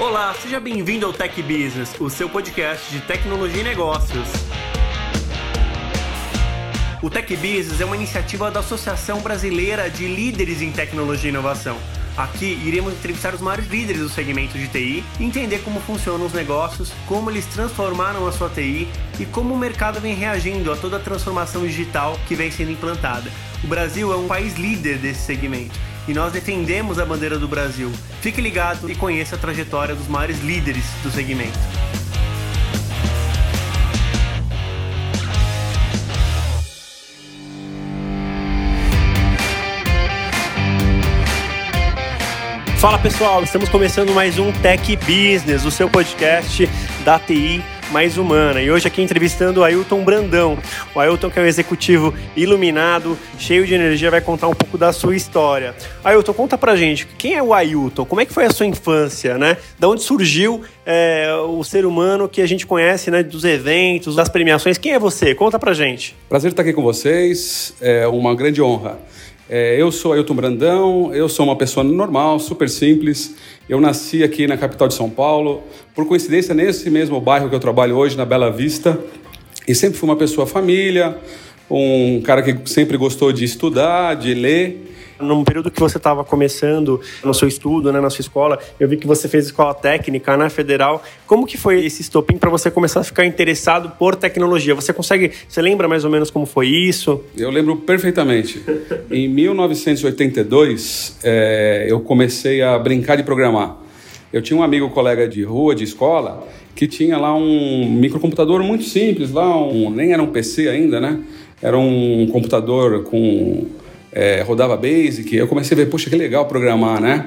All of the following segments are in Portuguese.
Olá, seja bem-vindo ao Tech Business, o seu podcast de tecnologia e negócios. O Tech Business é uma iniciativa da Associação Brasileira de Líderes em Tecnologia e Inovação. Aqui iremos entrevistar os maiores líderes do segmento de TI, entender como funcionam os negócios, como eles transformaram a sua TI e como o mercado vem reagindo a toda a transformação digital que vem sendo implantada. O Brasil é um país líder desse segmento e nós defendemos a bandeira do Brasil. Fique ligado e conheça a trajetória dos maiores líderes do segmento. Fala pessoal, estamos começando mais um Tech Business, o seu podcast da TI mais humana. E hoje aqui entrevistando o Ailton Brandão. O Ailton que é um executivo iluminado, cheio de energia, vai contar um pouco da sua história. Ailton, conta pra gente, quem é o Ailton? Como é que foi a sua infância, né? Da onde surgiu é, o ser humano que a gente conhece, né? Dos eventos, das premiações. Quem é você? Conta pra gente. Prazer estar aqui com vocês, é uma grande honra. É, eu sou Ailton Brandão, eu sou uma pessoa normal, super simples. Eu nasci aqui na capital de São Paulo, por coincidência, nesse mesmo bairro que eu trabalho hoje, na Bela Vista. E sempre fui uma pessoa família, um cara que sempre gostou de estudar, de ler num período que você estava começando no seu estudo, né, na sua escola, eu vi que você fez escola técnica na Federal. Como que foi esse estopim para você começar a ficar interessado por tecnologia? Você consegue, você lembra mais ou menos como foi isso? Eu lembro perfeitamente. em 1982, é, eu comecei a brincar de programar. Eu tinha um amigo colega de rua, de escola, que tinha lá um microcomputador muito simples, lá um, nem era um PC ainda, né? Era um computador com é, rodava Basic, eu comecei a ver, poxa, que legal programar, né?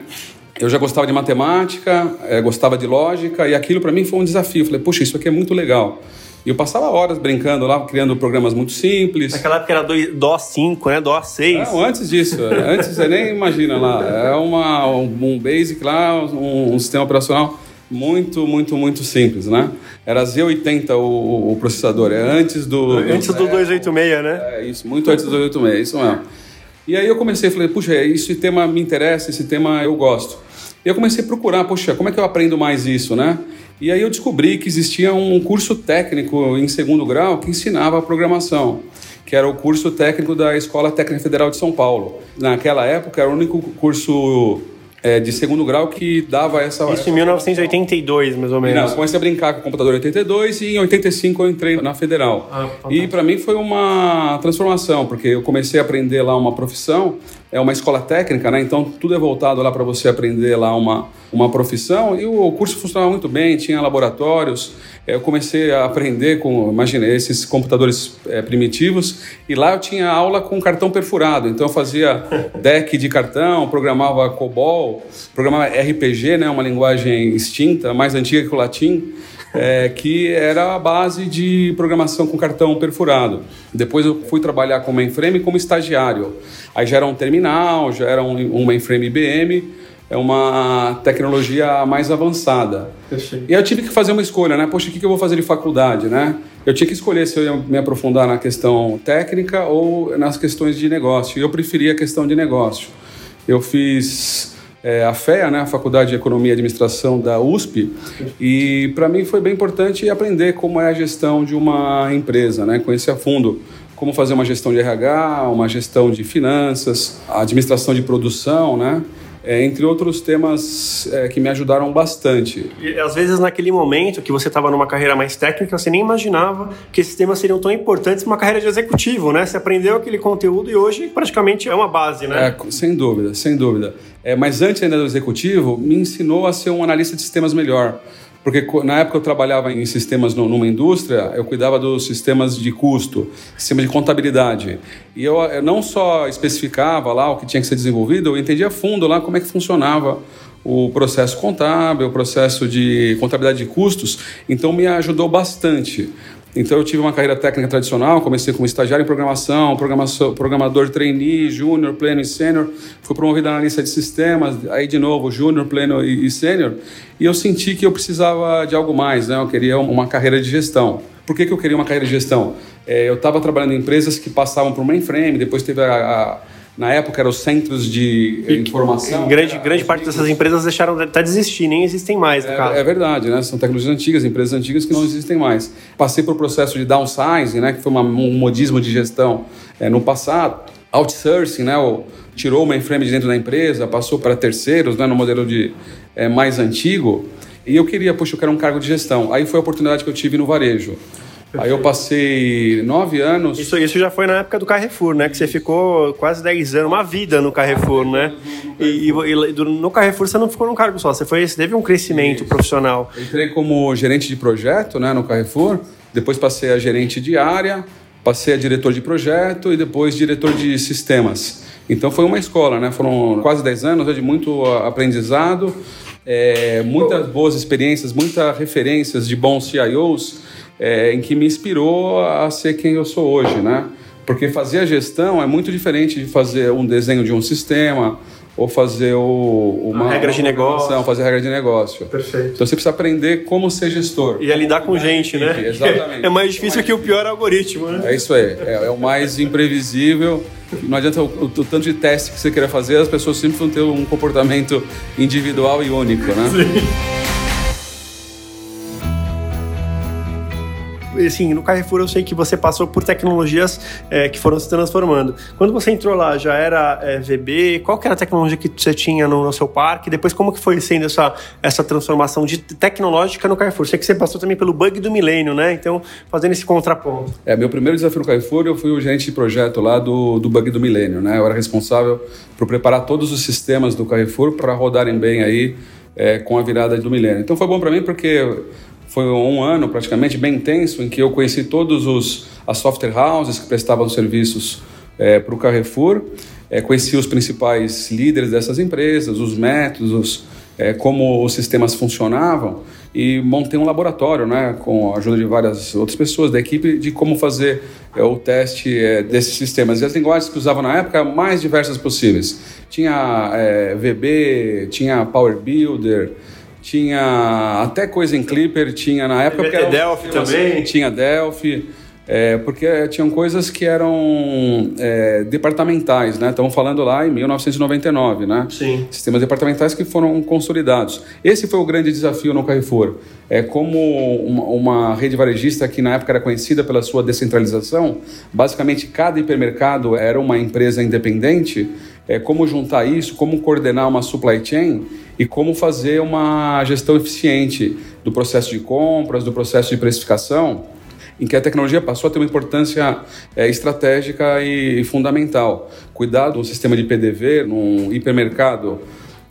Eu já gostava de matemática, é, gostava de lógica, e aquilo para mim foi um desafio. falei, poxa, isso aqui é muito legal. E eu passava horas brincando lá, criando programas muito simples. Naquela época era DOS 5, né? DOS 6. Não, antes disso. antes você nem imagina lá. É uma, um, Basic lá, um, um, sistema operacional muito, muito, muito simples, né? Era Z80 o, o processador. É antes do... Antes do, do 286, né? É isso, muito antes do 286, isso mesmo. E aí eu comecei, falei, puxa, esse tema me interessa, esse tema eu gosto. E eu comecei a procurar, poxa, como é que eu aprendo mais isso, né? E aí eu descobri que existia um curso técnico em segundo grau que ensinava programação, que era o curso técnico da Escola Técnica Federal de São Paulo. Naquela época era o único curso é, de segundo grau que dava essa. Isso essa... em 1982, mais ou menos. Não, comecei a brincar com o computador em 82 e em 85 eu entrei na Federal. Ah, e para mim foi uma transformação, porque eu comecei a aprender lá uma profissão, é uma escola técnica, né? Então tudo é voltado lá para você aprender lá uma, uma profissão e o curso funcionava muito bem, tinha laboratórios. Eu comecei a aprender com, imagina, esses computadores é, primitivos e lá eu tinha aula com cartão perfurado. Então eu fazia deck de cartão, programava COBOL, programava RPG, né, uma linguagem extinta, mais antiga que o latim. É, que era a base de programação com cartão perfurado. Depois eu fui trabalhar com mainframe como estagiário. Aí já era um terminal, já era um, um mainframe IBM é uma tecnologia mais avançada. E eu tive que fazer uma escolha, né? Poxa, o que eu vou fazer de faculdade, né? Eu tinha que escolher se eu ia me aprofundar na questão técnica ou nas questões de negócio. E eu preferi a questão de negócio. Eu fiz é, a FEA, né? A Faculdade de Economia e Administração da USP. E para mim foi bem importante aprender como é a gestão de uma empresa, né? Conhecer a fundo como fazer uma gestão de RH, uma gestão de finanças, administração de produção, né? É, entre outros temas é, que me ajudaram bastante. E, às vezes, naquele momento que você estava numa carreira mais técnica, você nem imaginava que esses temas seriam tão importantes para uma carreira de executivo, né? Você aprendeu aquele conteúdo e hoje praticamente é uma base, né? É, sem dúvida, sem dúvida. É, mas antes ainda do executivo, me ensinou a ser um analista de sistemas melhor. Porque na época eu trabalhava em sistemas numa indústria, eu cuidava dos sistemas de custo, sistemas de contabilidade. E eu, não só especificava lá o que tinha que ser desenvolvido, eu entendia fundo lá como é que funcionava o processo contábil, o processo de contabilidade de custos, então me ajudou bastante. Então eu tive uma carreira técnica tradicional, comecei como estagiário em programação, programador trainee, júnior, pleno e sênior, fui promovido a analista de sistemas, aí de novo júnior, pleno e sênior, e eu senti que eu precisava de algo mais, né? Eu queria uma carreira de gestão. Por que, que eu queria uma carreira de gestão? É, eu estava trabalhando em empresas que passavam por mainframe, depois teve a, a na época eram os centros de e, informação. grande, grande parte dessas empresas deixaram até de existir, nem existem mais, no é, caso. É verdade, né? São tecnologias antigas, empresas antigas que não existem mais. Passei por processo de downsizing, né? Que foi uma, um modismo de gestão é, no passado. Outsourcing, né? O, tirou o mainframe de dentro da empresa, passou para terceiros, né? No modelo de é, mais antigo. E eu queria, puxa, eu quero um cargo de gestão. Aí foi a oportunidade que eu tive no varejo. Aí eu passei nove anos. Isso, isso já foi na época do Carrefour, né? Que você ficou quase dez anos, uma vida no Carrefour, né? E, e, no Carrefour você não ficou num cargo só, você, foi, você teve um crescimento isso. profissional. Entrei como gerente de projeto né, no Carrefour, depois passei a gerente de área, passei a diretor de projeto e depois diretor de sistemas. Então foi uma escola, né? Foram quase dez anos de muito aprendizado, é, muitas boas experiências, muitas referências de bons CIOs é, em que me inspirou a ser quem eu sou hoje, né? Porque fazer a gestão é muito diferente de fazer um desenho de um sistema ou fazer o, uma, regra de negócio, fazer regra de negócio. Perfeito. Então você precisa aprender como ser gestor e a lidar com gente, né? Exatamente. É mais difícil que o pior algoritmo, né? É isso aí. É, é o mais imprevisível. Não adianta o, o, o, tanto de teste que você queira fazer, as pessoas sempre vão ter um comportamento individual e único, né? Sim. Assim, no Carrefour eu sei que você passou por tecnologias é, que foram se transformando. Quando você entrou lá, já era é, VB? Qual que era a tecnologia que você tinha no, no, seu parque? Depois, como que foi sendo essa, essa transformação de tecnológica no Carrefour? Sei que você passou também pelo bug do milênio, né? Então, fazendo esse contraponto. É, meu primeiro desafio no Carrefour, eu fui o gerente de projeto lá do, do bug do milênio, né? Eu era responsável por preparar todos os sistemas do Carrefour para rodarem bem aí é, com a virada do milênio. Então foi bom para mim porque foi um ano praticamente bem intenso em que eu conheci todos os as software houses que prestavam serviços é, para o Carrefour, é, conheci os principais líderes dessas empresas, os métodos, é, como os sistemas funcionavam e montei um laboratório, né, com a ajuda de várias outras pessoas da equipe, de como fazer é, o teste é, desses sistemas. E as linguagens que usavam na época, mais diversas possíveis. Tinha é, VB, tinha Power Builder, tinha até coisa em Clipper, tinha na época. Tinha Delphi também. Tinha Delphi. É, porque tinham coisas que eram é, departamentais, né? Estamos falando lá em 1999, né? Sim. Sistemas departamentais que foram consolidados. Esse foi o grande desafio no Carrefour. É como uma, uma rede varejista que na época era conhecida pela sua descentralização, basicamente cada hipermercado era uma empresa independente. É, como juntar isso, como coordenar uma supply chain e como fazer uma gestão eficiente do processo de compras, do processo de precificação em que a tecnologia passou a ter uma importância é, estratégica e fundamental. Cuidar do sistema de PDV num hipermercado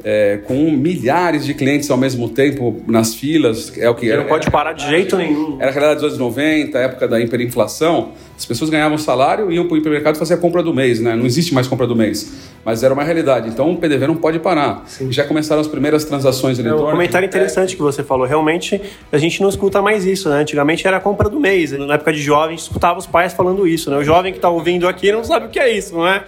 é, com milhares de clientes ao mesmo tempo nas filas, é o que era. Não pode parar de jeito nenhum. Era a realidade dos anos 90, a época da hiperinflação. As pessoas ganhavam salário e iam para o hipermercado fazer a compra do mês, né? Não existe mais compra do mês. Mas era uma realidade. Então o PDV não pode parar. Sim. Já começaram as primeiras transações eletrônicas. É um comentário interessante que você falou. Realmente a gente não escuta mais isso, né? Antigamente era a compra do mês. Na época de jovem, a gente escutava os pais falando isso, né? O jovem que está ouvindo aqui não sabe o que é isso, não é?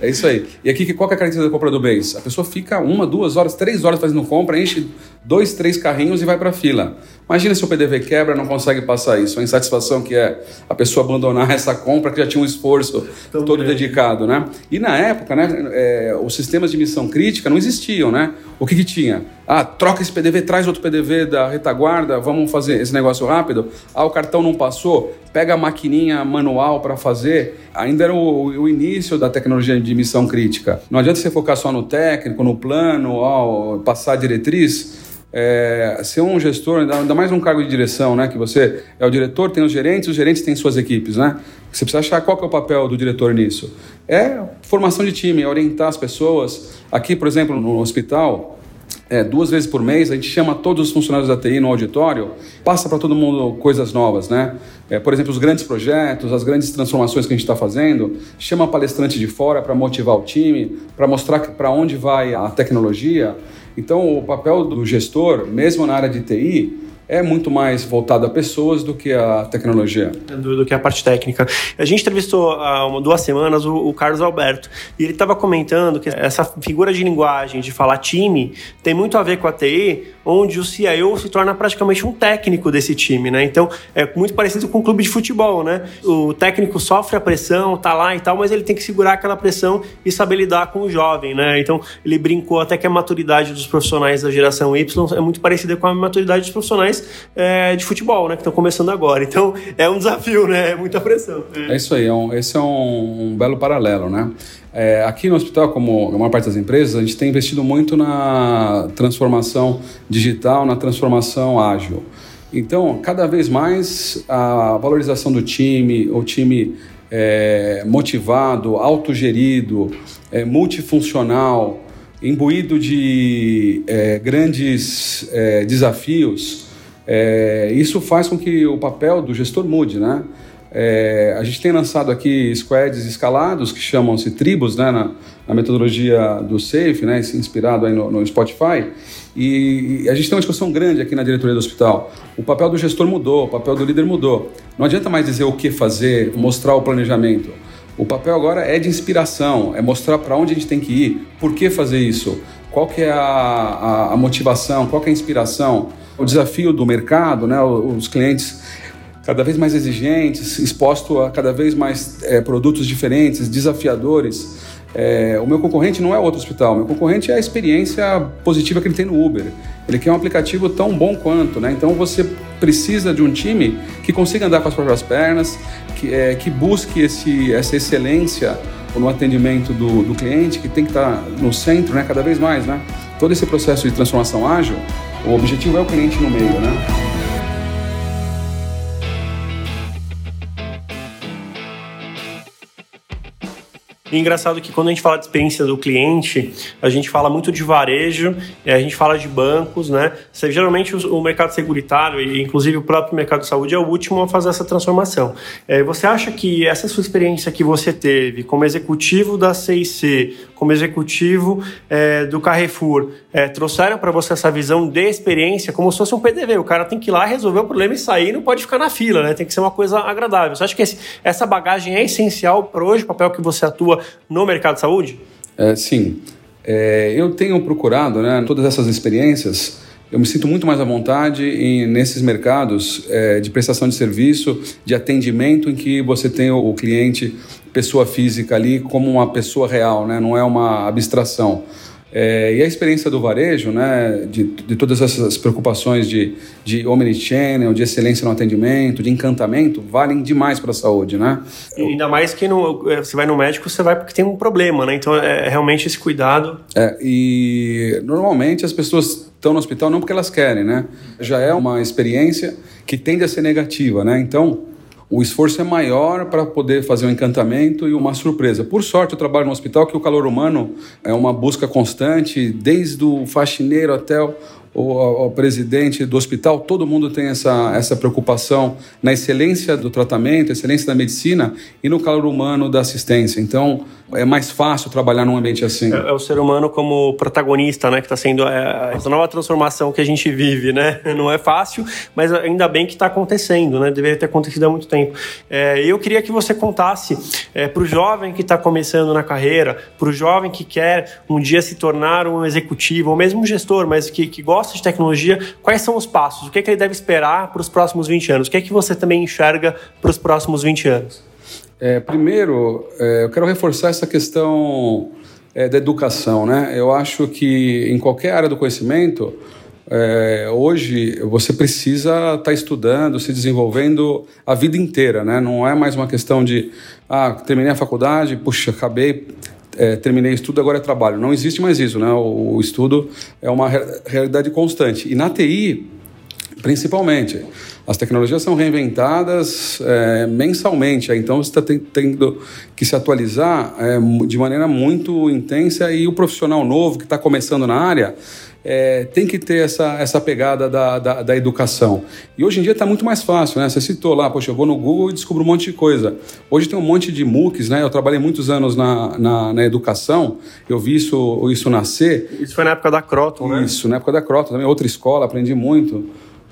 É isso aí. E aqui, qual é a característica da compra do mês? A pessoa fica uma, duas horas, três horas fazendo compra, enche dois, três carrinhos e vai para a fila. Imagina se o PDV quebra não consegue passar isso. A insatisfação que é a pessoa abandonar essa compra que já tinha um esforço Tão todo bem. dedicado, né? E na época, né, é, os sistemas de missão crítica não existiam, né? O que, que tinha? Ah, troca esse PDV, traz outro PDV da retaguarda, vamos fazer esse negócio rápido. Ah, o cartão não passou, pega a maquininha manual para fazer. Ainda era o, o, início da tecnologia de missão crítica. Não adianta você focar só no técnico, no plano, ó, passar a diretriz é, ser um gestor, ainda mais num cargo de direção, né? Que você é o diretor, tem os gerentes, os gerentes têm suas equipes, né? Você precisa achar qual é o papel do diretor nisso. É formação de time, é orientar as pessoas. Aqui, por exemplo, no hospital, é, duas vezes por mês, a gente chama todos os funcionários da TI no auditório, passa para todo mundo coisas novas, né? É, por exemplo, os grandes projetos, as grandes transformações que a gente está fazendo, chama palestrante de fora para motivar o time, para mostrar para onde vai a tecnologia. Então, o papel do gestor, mesmo na área de TI, é muito mais voltado a pessoas do que a tecnologia. Do, do que a parte técnica. A gente entrevistou há uma, duas semanas o, o Carlos Alberto e ele estava comentando que essa figura de linguagem, de falar time, tem muito a ver com a TI, onde o CIO se torna praticamente um técnico desse time, né? Então é muito parecido com um clube de futebol, né? O técnico sofre a pressão, tá lá e tal, mas ele tem que segurar aquela pressão e saber lidar com o jovem, né? Então ele brincou até que a maturidade dos profissionais da geração Y é muito parecida com a maturidade dos profissionais é, de futebol, né? Que estão começando agora. Então é um desafio, né? É muita pressão. É, é isso aí, é um, esse é um, um belo paralelo, né? É, aqui no hospital, como a maior parte das empresas, a gente tem investido muito na transformação digital, na transformação ágil. Então, cada vez mais a valorização do time, o time é, motivado, autogerido, é, multifuncional, imbuído de é, grandes é, desafios, é, isso faz com que o papel do gestor mude, né? É, a gente tem lançado aqui squads escalados que chamam-se tribos, né, na, na, metodologia do Safe, né, inspirado aí no, no Spotify. E, a gente tem uma discussão grande aqui na diretoria do hospital. O papel do gestor mudou, o papel do líder mudou. Não adianta mais dizer o que fazer, mostrar o planejamento. O papel agora é de inspiração, é mostrar para onde a gente tem que ir, por que fazer isso, qual que é a, a, a motivação, qual que é a inspiração, o desafio do mercado, né, os clientes cada vez mais exigentes, exposto a cada vez mais é, produtos diferentes, desafiadores. É, o meu concorrente não é outro hospital, o meu concorrente é a experiência positiva que ele tem no Uber. Ele quer um aplicativo tão bom quanto, né? Então você precisa de um time que consiga andar com as próprias pernas, que, é, que busque esse, essa excelência no atendimento do, do cliente, que tem que estar no centro, né? Cada vez mais, né? Todo esse processo de transformação ágil, o objetivo é o cliente no meio, né? E engraçado que quando a gente fala de experiência do cliente, a gente fala muito de varejo, a gente fala de bancos, né? Geralmente o mercado securitário e inclusive o próprio mercado de saúde é o último a fazer essa transformação. É, você acha que essa sua experiência que você teve como executivo da CIC, como executivo é, do Carrefour, trouxeram para você essa visão de experiência como se fosse um PDV? O cara tem que ir lá resolver o problema e sair, não pode ficar na fila, né? Tem que ser uma coisa agradável. Você acha que essa bagagem é essencial para hoje, o papel que você atua no mercado de saúde? É, sim. É, eu tenho procurado, né, todas essas experiências, eu me sinto muito mais à vontade em, nesses mercados é, de prestação de serviço, de atendimento, em que você tem o, o cliente, pessoa física ali, como uma pessoa real, né, não é uma abstração. É, e a experiência do varejo, né, de, de todas essas preocupações de, de omnichannel, de excelência no atendimento, de encantamento, valem demais para a saúde, né? E ainda mais que no, é, você vai no médico, você vai porque tem um problema, né? Então é realmente esse cuidado. É, e normalmente as pessoas estão no hospital não porque elas querem, né? Já é uma experiência que tende a ser negativa, né? Então o esforço é maior para poder fazer um encantamento e uma surpresa. Por sorte, eu trabalho no hospital que o calor humano é uma busca constante, desde o faxineiro até o o, o, presidente do hospital, todo mundo tem essa, essa preocupação na excelência do tratamento, excelência da medicina e no calor humano da assistência. Então, é mais fácil trabalhar num ambiente assim. É, é o ser humano como protagonista, né, que está sendo é, essa nova transformação que a gente vive, né? Não é fácil, mas ainda bem que está acontecendo, né? Deveria ter acontecido há muito tempo. É, eu queria que você contasse é, para o jovem que está começando na carreira, para o jovem que quer um dia se tornar um executivo ou mesmo um gestor, mas que, que gosta de tecnologia, quais são os passos? O que, é que ele deve esperar para os próximos 20 anos? O que é que você também enxerga para os próximos 20 anos? É, primeiro, é, eu quero reforçar essa questão é, da educação. Né? Eu acho que em qualquer área do conhecimento, é, hoje você precisa estar tá estudando, se desenvolvendo a vida inteira. Né? Não é mais uma questão de, ah, terminei a faculdade, puxa, acabei, é, terminei estudo, agora é trabalho. Não existe mais isso. Né? O, o estudo é uma realidade constante. E na TI, principalmente. As tecnologias são reinventadas é, mensalmente, então você está tendo que se atualizar é, de maneira muito intensa e o profissional novo que está começando na área é, tem que ter essa, essa pegada da, da, da educação. E hoje em dia está muito mais fácil, né? Você citou lá, poxa, eu vou no Google e descubro um monte de coisa. Hoje tem um monte de MOOCs, né? Eu trabalhei muitos anos na, na, na educação, eu vi isso, isso nascer. Isso foi na época da Croton, né? Isso, na época da Croton, também outra escola, aprendi muito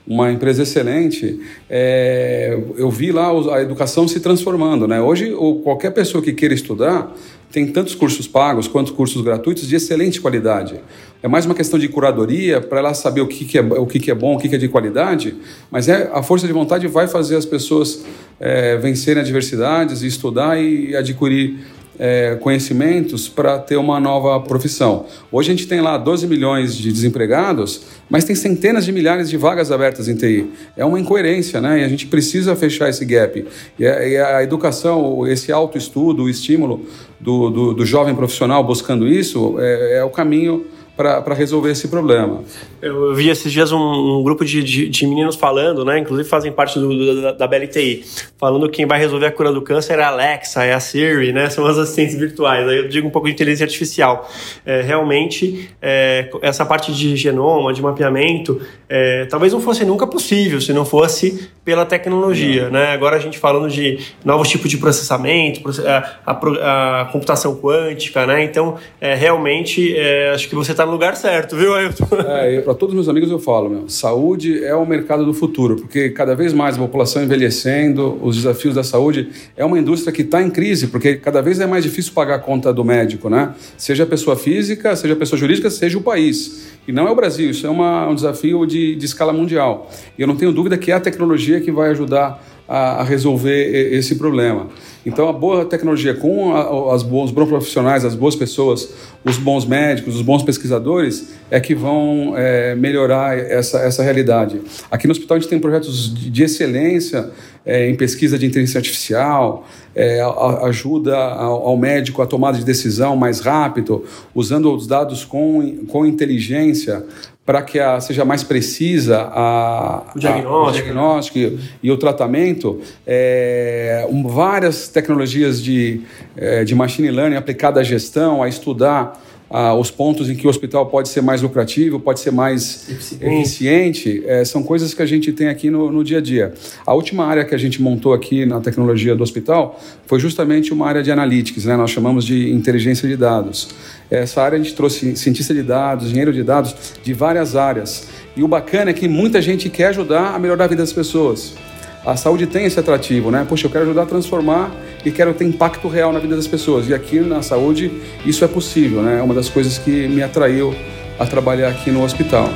uma empresa excelente, é, eu vi lá a educação se transformando. Né? Hoje, qualquer pessoa que queira estudar tem tantos cursos pagos quanto cursos gratuitos de excelente qualidade. É mais uma questão de curadoria para ela saber o que, que, é, o que, que é bom, o que, que é de qualidade, mas é, a força de vontade vai fazer as pessoas é, vencerem adversidades, estudar e adquirir é, conhecimentos para ter uma nova profissão. Hoje a gente tem lá 12 milhões de desempregados, mas tem centenas de milhares de vagas abertas em TI. É uma incoerência, né? E a gente precisa fechar esse gap. E a, e a educação, esse autoestudo, o estímulo do, do, do jovem profissional buscando isso é, é o caminho para resolver esse problema. Eu vi esses dias um, um grupo de, de, de, meninos falando, né? Inclusive fazem parte do, do, da, da BLTI, falando que quem vai resolver a cura do câncer é a Alexa, é a Siri, né? São as assistentes virtuais. Aí eu digo um pouco de inteligência artificial. É, realmente, é, essa parte de genoma, de mapeamento, é, talvez não fosse nunca possível se não fosse pela tecnologia, né? Agora a gente falando de novos tipos de processamento, a, a, a computação quântica, né? Então, é, realmente, é, acho que você está no lugar certo, viu, Ailton? É, para todos os meus amigos eu falo, meu, saúde é o mercado do futuro, porque cada vez mais a população envelhecendo, os desafios da saúde, é uma indústria que está em crise, porque cada vez é mais difícil pagar a conta do médico, né? Seja a pessoa física, seja a pessoa jurídica, seja o país. E não é o Brasil, isso é uma, um desafio de, de escala mundial. E eu não tenho dúvida que é a tecnologia que vai ajudar a, a resolver esse problema. Então, a boa tecnologia com a, as bons, os bons profissionais, as boas pessoas, os bons médicos, os bons pesquisadores, é que vão é, melhorar essa, essa realidade. Aqui no hospital a gente tem projetos de, de excelência é, em pesquisa de inteligência artificial, é, a, ajuda ao, ao, médico a tomada de decisão mais rápido, usando os dados com, com inteligência para que a, seja mais precisa a, o diagnóstico, a, o diagnóstico e, e, o tratamento. É, um, várias tecnologias de, é, de machine learning aplicada à gestão, a estudar ah, os pontos em que o hospital pode ser mais lucrativo, pode ser mais eficiente, eficiente é, são coisas que a gente tem aqui no, no, dia a dia. A última área que a gente montou aqui na tecnologia do hospital foi justamente uma área de analytics, né? nós chamamos de inteligência de dados. Essa área a gente trouxe cientista de dados, engenheiro de dados, de várias áreas. E o bacana é que muita gente quer ajudar a melhorar a vida das pessoas a saúde tem esse atrativo, né? Poxa, eu quero ajudar a transformar e quero ter impacto real na vida das pessoas. E aqui na saúde isso é possível, né? É uma das coisas que me atraiu a trabalhar aqui no hospital.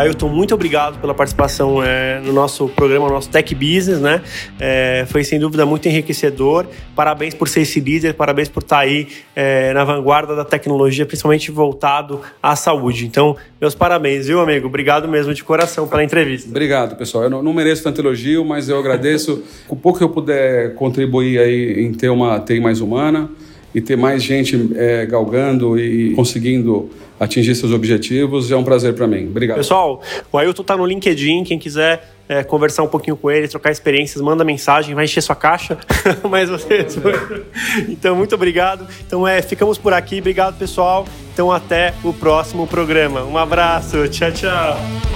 Ailton, muito obrigado pela participação é, no nosso programa, no nosso Tech Business, né? É, foi sem dúvida muito enriquecedor. Parabéns por ser esse líder, parabéns por estar aí é, na vanguarda da tecnologia, principalmente voltado à saúde. Então, meus parabéns, viu, amigo? Obrigado mesmo de coração pela entrevista. Obrigado, pessoal. Eu não, não mereço tanto elogio, mas eu agradeço. o pouco que eu puder contribuir aí em ter uma TI mais humana e ter mais gente é, galgando e conseguindo atingir seus objetivos. É um prazer para mim. Obrigado. Pessoal, o Ailton está no LinkedIn. Quem quiser é, conversar um pouquinho com ele, trocar experiências, manda mensagem, vai encher sua caixa. Mas você. então, muito obrigado. Então, é, ficamos por aqui. Obrigado, pessoal. Então, até o próximo programa. Um abraço. Tchau, tchau.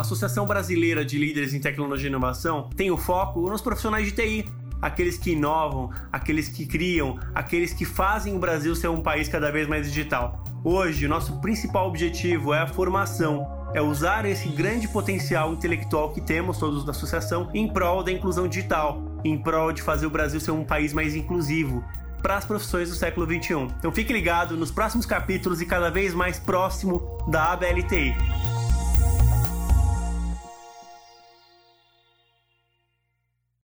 Associação Brasileira de Líderes em Tecnologia e Inovação tem o foco nos profissionais de TI, aqueles que inovam, aqueles que criam, aqueles que fazem o Brasil ser um país cada vez mais digital. Hoje, nosso principal objetivo é a formação, é usar esse grande potencial intelectual que temos todos da associação em prol da inclusão digital, em prol de fazer o Brasil ser um país mais inclusivo para as profissões do século 21. Então fique ligado nos próximos capítulos e cada vez mais próximo da ABLTI.